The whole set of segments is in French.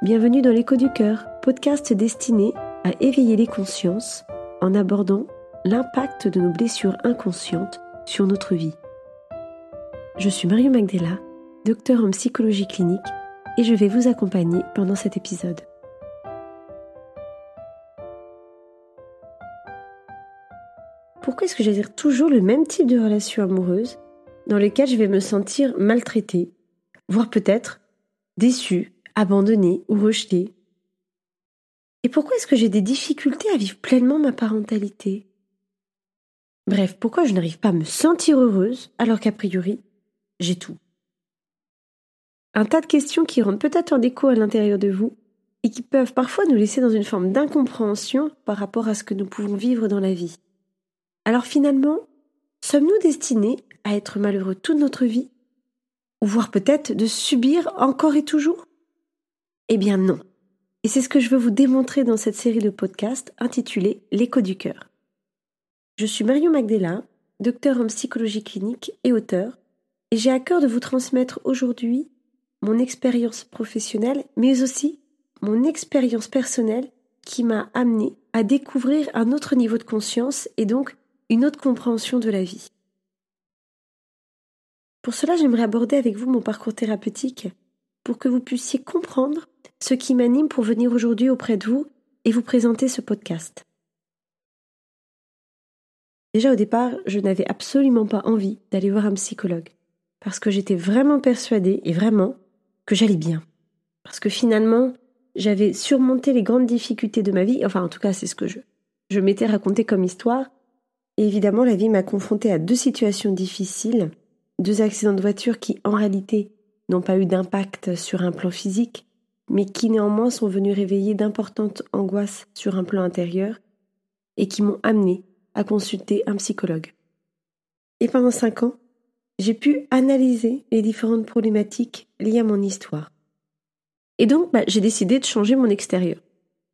Bienvenue dans l'écho du cœur, podcast destiné à éveiller les consciences en abordant l'impact de nos blessures inconscientes sur notre vie. Je suis Mario Magdela, docteur en psychologie clinique, et je vais vous accompagner pendant cet épisode. Pourquoi est-ce que j'ai toujours le même type de relation amoureuse dans lequel je vais me sentir maltraitée, voire peut-être déçue abandonnée ou rejetée Et pourquoi est-ce que j'ai des difficultés à vivre pleinement ma parentalité? Bref, pourquoi je n'arrive pas à me sentir heureuse alors qu'a priori, j'ai tout? Un tas de questions qui rentrent peut-être en écho à l'intérieur de vous et qui peuvent parfois nous laisser dans une forme d'incompréhension par rapport à ce que nous pouvons vivre dans la vie. Alors finalement, sommes-nous destinés à être malheureux toute notre vie? Ou voire peut-être de subir encore et toujours? Eh bien non. Et c'est ce que je veux vous démontrer dans cette série de podcasts intitulée L'écho du cœur. Je suis Marion Magdela, docteur en psychologie clinique et auteur, et j'ai à cœur de vous transmettre aujourd'hui mon expérience professionnelle, mais aussi mon expérience personnelle qui m'a amené à découvrir un autre niveau de conscience et donc une autre compréhension de la vie. Pour cela, j'aimerais aborder avec vous mon parcours thérapeutique pour que vous puissiez comprendre ce qui m'anime pour venir aujourd'hui auprès de vous et vous présenter ce podcast. Déjà au départ, je n'avais absolument pas envie d'aller voir un psychologue, parce que j'étais vraiment persuadée, et vraiment, que j'allais bien. Parce que finalement, j'avais surmonté les grandes difficultés de ma vie, enfin en tout cas c'est ce que je, m'étais raconté comme histoire, et évidemment la vie m'a confrontée à deux situations difficiles, deux accidents de voiture qui en réalité n'ont pas eu d'impact sur un plan physique, mais qui néanmoins sont venus réveiller d'importantes angoisses sur un plan intérieur et qui m'ont amené à consulter un psychologue. Et pendant cinq ans, j'ai pu analyser les différentes problématiques liées à mon histoire. Et donc, bah, j'ai décidé de changer mon extérieur.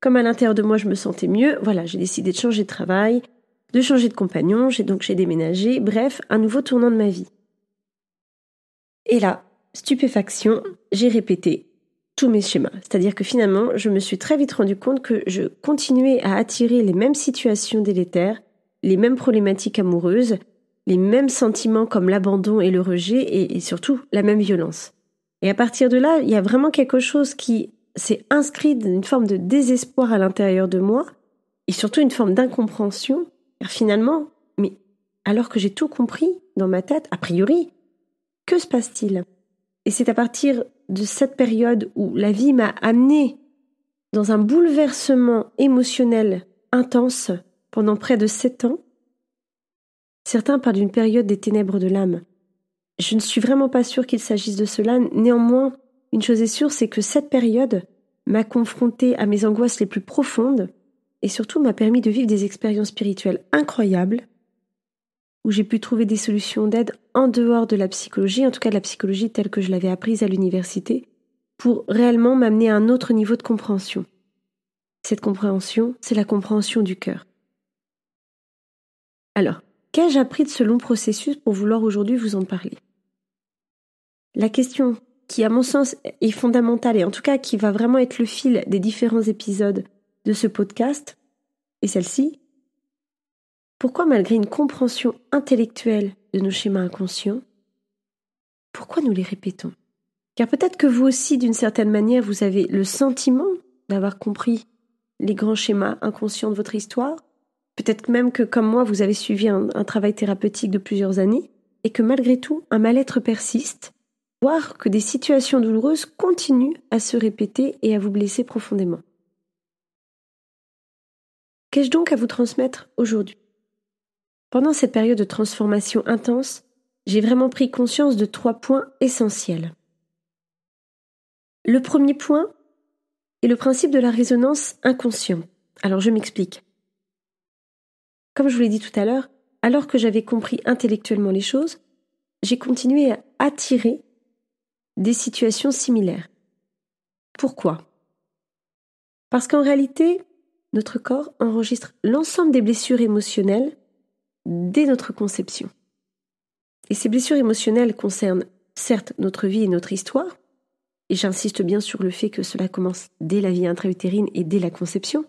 Comme à l'intérieur de moi, je me sentais mieux, voilà, j'ai décidé de changer de travail, de changer de compagnon, j'ai donc j'ai déménagé, bref, un nouveau tournant de ma vie. Et là, stupéfaction, j'ai répété tous mes schémas. C'est-à-dire que finalement, je me suis très vite rendu compte que je continuais à attirer les mêmes situations délétères, les mêmes problématiques amoureuses, les mêmes sentiments comme l'abandon et le rejet, et, surtout la même violence. Et à partir de là, il y a vraiment quelque chose qui s'est inscrit d'une forme de désespoir à l'intérieur de moi, et surtout une forme d'incompréhension. Finalement, mais alors que j'ai tout compris dans ma tête, a priori, que se passe-t-il? Et c'est à partir de cette période où la vie m'a amené dans un bouleversement émotionnel intense pendant près de sept ans. Certains parlent d'une période des ténèbres de l'âme. Je ne suis vraiment pas sûre qu'il s'agisse de cela. Néanmoins, une chose est sûre, c'est que cette période m'a confrontée à mes angoisses les plus profondes et surtout m'a permis de vivre des expériences spirituelles incroyables où j'ai pu trouver des solutions d'aide en dehors de la psychologie, en tout cas de la psychologie telle que je l'avais apprise à l'université, pour réellement m'amener à un autre niveau de compréhension. Cette compréhension, c'est la compréhension du cœur. Alors, qu'ai-je appris de ce long processus pour vouloir aujourd'hui vous en parler? La question qui, à mon sens, est fondamentale et en tout cas qui va vraiment être le fil des différents épisodes de ce podcast, est celle-ci. Pourquoi, malgré une compréhension intellectuelle de nos schémas inconscients, pourquoi nous les répétons? Car peut-être que vous aussi, d'une certaine manière, vous avez le sentiment d'avoir compris les grands schémas inconscients de votre histoire. Peut-être même que, comme moi, vous avez suivi un, travail thérapeutique de plusieurs années et que malgré tout, un mal-être persiste, voire que des situations douloureuses continuent à se répéter et à vous blesser profondément. Qu'ai-je donc à vous transmettre aujourd'hui? Pendant cette période de transformation intense, j'ai vraiment pris conscience de trois points essentiels. Le premier point est le principe de la résonance inconscient. Alors je m'explique. Comme je vous l'ai dit tout à l'heure, alors que j'avais compris intellectuellement les choses, j'ai continué à attirer des situations similaires. Pourquoi? Parce qu'en réalité, notre corps enregistre l'ensemble des blessures émotionnelles dès notre conception. Et ces blessures émotionnelles concernent certes notre vie et notre histoire, et j'insiste bien sur le fait que cela commence dès la vie intra-utérine et dès la conception,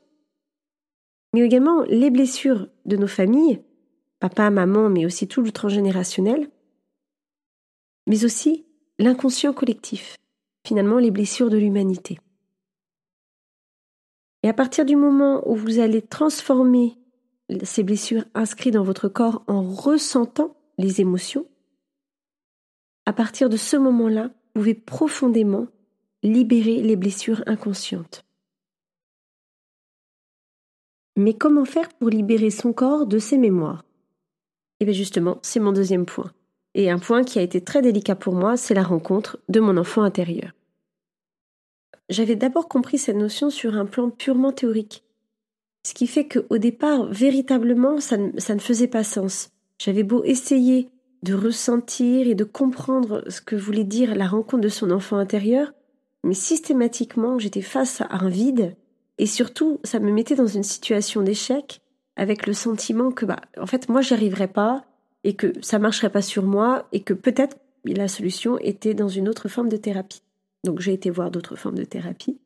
mais également les blessures de nos familles, papa, maman, mais aussi tout le transgénérationnel, mais aussi l'inconscient collectif, finalement les blessures de l'humanité. Et à partir du moment où vous allez transformer ces blessures inscrites dans votre corps en ressentant les émotions, à partir de ce moment-là, vous pouvez profondément libérer les blessures inconscientes. Mais comment faire pour libérer son corps de ses mémoires? Eh bien justement, c'est mon deuxième point. Et un point qui a été très délicat pour moi, c'est la rencontre de mon enfant intérieur. J'avais d'abord compris cette notion sur un plan purement théorique. Ce qui fait qu'au départ, véritablement, ça ne, ça ne faisait pas sens. J'avais beau essayer de ressentir et de comprendre ce que voulait dire la rencontre de son enfant intérieur, mais systématiquement, j'étais face à un vide, et surtout, ça me mettait dans une situation d'échec, avec le sentiment que, bah, en fait, moi, j'y arriverais pas, et que ça marcherait pas sur moi, et que peut-être la solution était dans une autre forme de thérapie. Donc, j'ai été voir d'autres formes de thérapie.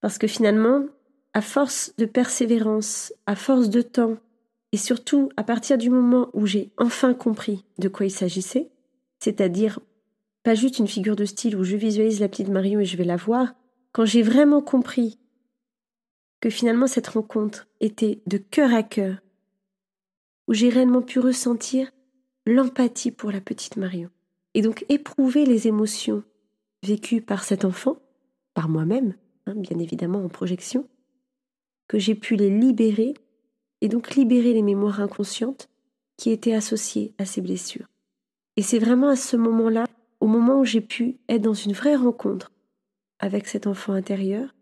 Parce que finalement, à force de persévérance, à force de temps, et surtout à partir du moment où j'ai enfin compris de quoi il s'agissait, c'est-à-dire pas juste une figure de style où je visualise la petite Marion et je vais la voir, quand j'ai vraiment compris que finalement cette rencontre était de cœur à cœur, où j'ai réellement pu ressentir l'empathie pour la petite Marion, et donc éprouver les émotions vécues par cet enfant, par moi-même, hein, bien évidemment en projection, que j'ai pu les libérer, et donc libérer les mémoires inconscientes qui étaient associées à ces blessures. Et c'est vraiment à ce moment-là, au moment où j'ai pu être dans une vraie rencontre avec cet enfant intérieur,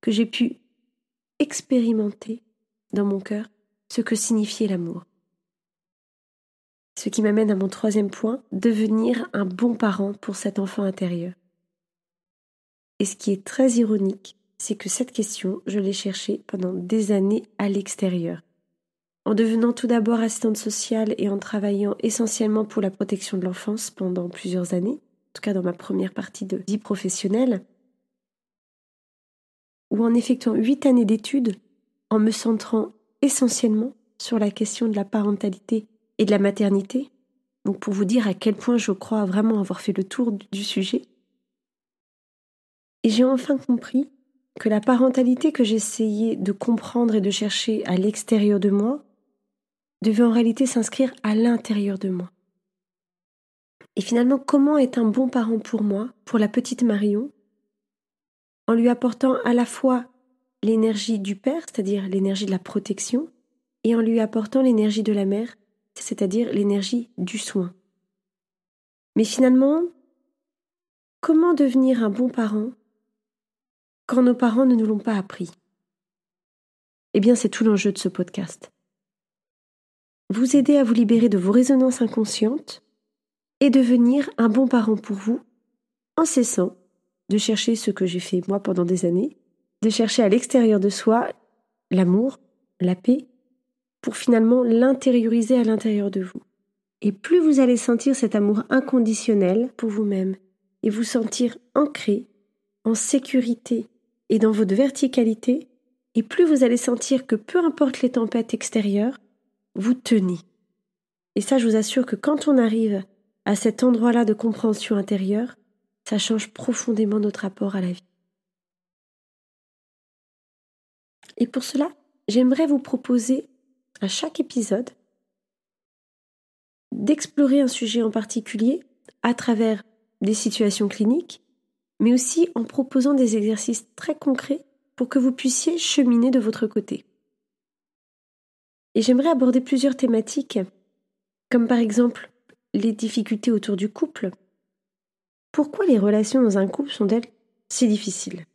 que j'ai pu expérimenter dans mon cœur ce que signifiait l'amour. Ce qui m'amène à mon troisième point, devenir un bon parent pour cet enfant intérieur. Et ce qui est très ironique, c'est que cette question, je l'ai cherchée pendant des années à l'extérieur en devenant tout d'abord assistante sociale et en travaillant essentiellement pour la protection de l'enfance pendant plusieurs années, en tout cas dans ma première partie de vie professionnelle, ou en effectuant huit années d'études en me centrant essentiellement sur la question de la parentalité et de la maternité, donc pour vous dire à quel point je crois vraiment avoir fait le tour du sujet. Et j'ai enfin compris que la parentalité que j'essayais de comprendre et de chercher à l'extérieur de moi devait en réalité s'inscrire à l'intérieur de moi. Et finalement, comment est un bon parent pour moi, pour la petite Marion, en lui apportant à la fois l'énergie du père, c'est-à-dire l'énergie de la protection, et en lui apportant l'énergie de la mère, c'est-à-dire l'énergie du soin. Mais finalement, comment devenir un bon parent quand nos parents ne nous l'ont pas appris Eh bien, c'est tout l'enjeu de ce podcast vous aider à vous libérer de vos résonances inconscientes et devenir un bon parent pour vous en cessant de chercher ce que j'ai fait moi pendant des années, de chercher à l'extérieur de soi l'amour, la paix, pour finalement l'intérioriser à l'intérieur de vous. Et plus vous allez sentir cet amour inconditionnel pour vous-même et vous sentir ancré, en sécurité et dans votre verticalité, et plus vous allez sentir que peu importe les tempêtes extérieures, vous tenez. Et ça, je vous assure que quand on arrive à cet endroit-là de compréhension intérieure, ça change profondément notre rapport à la vie. Et pour cela, j'aimerais vous proposer à chaque épisode d'explorer un sujet en particulier à travers des situations cliniques, mais aussi en proposant des exercices très concrets pour que vous puissiez cheminer de votre côté. Et j'aimerais aborder plusieurs thématiques, comme par exemple les difficultés autour du couple. Pourquoi les relations dans un couple sont-elles si difficiles?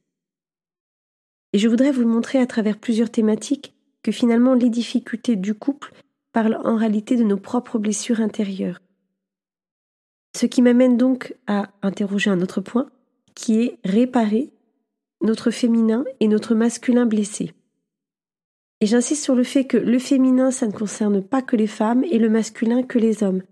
Et je voudrais vous montrer à travers plusieurs thématiques que finalement les difficultés du couple parlent en réalité de nos propres blessures intérieures. Ce qui m'amène donc à interroger un autre point, qui est réparer notre féminin et notre masculin blessé. Et j'insiste sur le fait que le féminin, ça ne concerne pas que les femmes et le masculin que les hommes.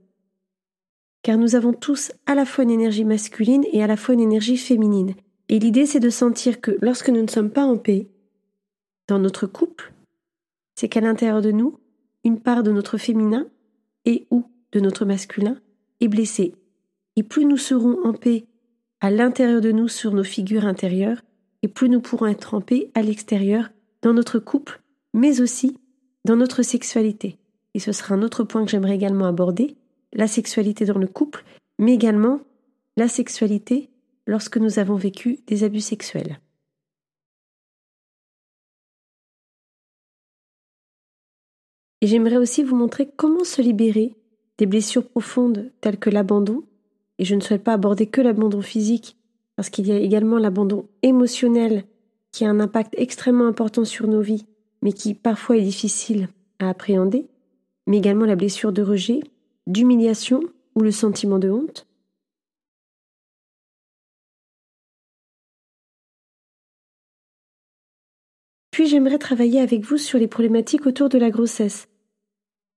car nous avons tous à la fois une énergie masculine et à la fois une énergie féminine. Et l'idée, c'est de sentir que lorsque nous ne sommes pas en paix, dans notre couple, c'est qu'à l'intérieur de nous, une part de notre féminin et ou de notre masculin est blessée. Et plus nous serons en paix à l'intérieur de nous sur nos figures intérieures, et plus nous pourrons être paix à l'extérieur, dans notre couple, mais aussi dans notre sexualité. Et ce sera un autre point que j'aimerais également aborder, la sexualité dans le couple, mais également la sexualité lorsque nous avons vécu des abus sexuels. Et j'aimerais aussi vous montrer comment se libérer des blessures profondes telles que l'abandon, et je ne souhaite pas aborder que l'abandon physique, parce qu'il y a également l'abandon émotionnel qui a un impact extrêmement important sur nos vies, mais qui parfois est difficile à appréhender, mais également la blessure de rejet, d'humiliation ou le sentiment de honte. Puis j'aimerais travailler avec vous sur les problématiques autour de la grossesse,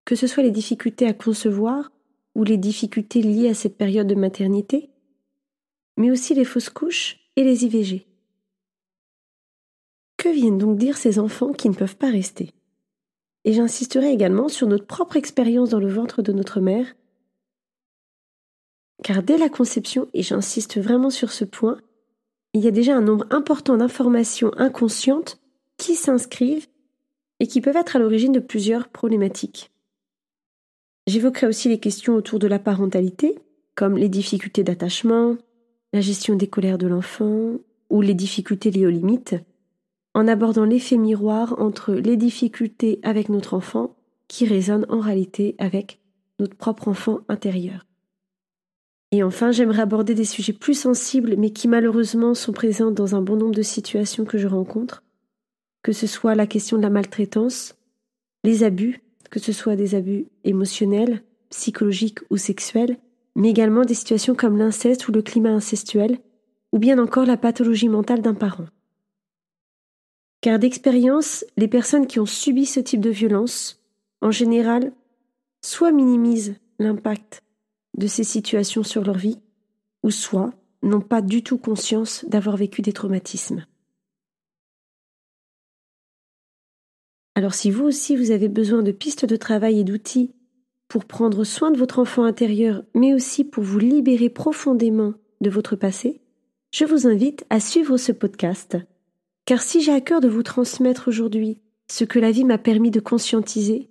que ce soit les difficultés à concevoir ou les difficultés liées à cette période de maternité, mais aussi les fausses couches et les IVG. Que viennent donc dire ces enfants qui ne peuvent pas rester? Et j'insisterai également sur notre propre expérience dans le ventre de notre mère car dès la conception, et j'insiste vraiment sur ce point, il y a déjà un nombre important d'informations inconscientes qui s'inscrivent et qui peuvent être à l'origine de plusieurs problématiques. J'évoquerai aussi les questions autour de la parentalité, comme les difficultés d'attachement, la gestion des colères de l'enfant ou les difficultés liées aux limites, en abordant l'effet miroir entre les difficultés avec notre enfant qui résonnent en réalité avec notre propre enfant intérieur. Et enfin, j'aimerais aborder des sujets plus sensibles, mais qui malheureusement sont présents dans un bon nombre de situations que je rencontre, que ce soit la question de la maltraitance, les abus, que ce soit des abus émotionnels, psychologiques ou sexuels, mais également des situations comme l'inceste ou le climat incestuel, ou bien encore la pathologie mentale d'un parent. Car d'expérience, les personnes qui ont subi ce type de violence, en général, soit minimisent l'impact de ces situations sur leur vie, ou soit n'ont pas du tout conscience d'avoir vécu des traumatismes. Alors si vous aussi vous avez besoin de pistes de travail et d'outils pour prendre soin de votre enfant intérieur, mais aussi pour vous libérer profondément de votre passé, je vous invite à suivre ce podcast. Car si j'ai à cœur de vous transmettre aujourd'hui ce que la vie m'a permis de conscientiser,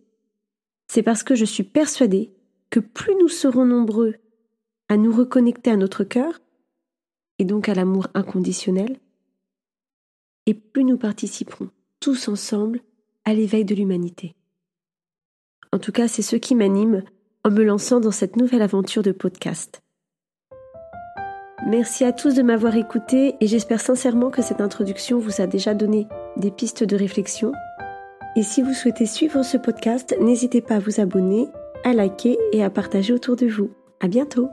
c'est parce que je suis persuadée que plus nous serons nombreux à nous reconnecter à notre cœur, et donc à l'amour inconditionnel, et plus nous participerons tous ensemble à l'éveil de l'humanité. En tout cas, c'est ce qui m'anime en me lançant dans cette nouvelle aventure de podcast. Merci à tous de m'avoir écouté et j'espère sincèrement que cette introduction vous a déjà donné des pistes de réflexion. Et si vous souhaitez suivre ce podcast, n'hésitez pas à vous abonner à liker et à partager autour de vous. À bientôt!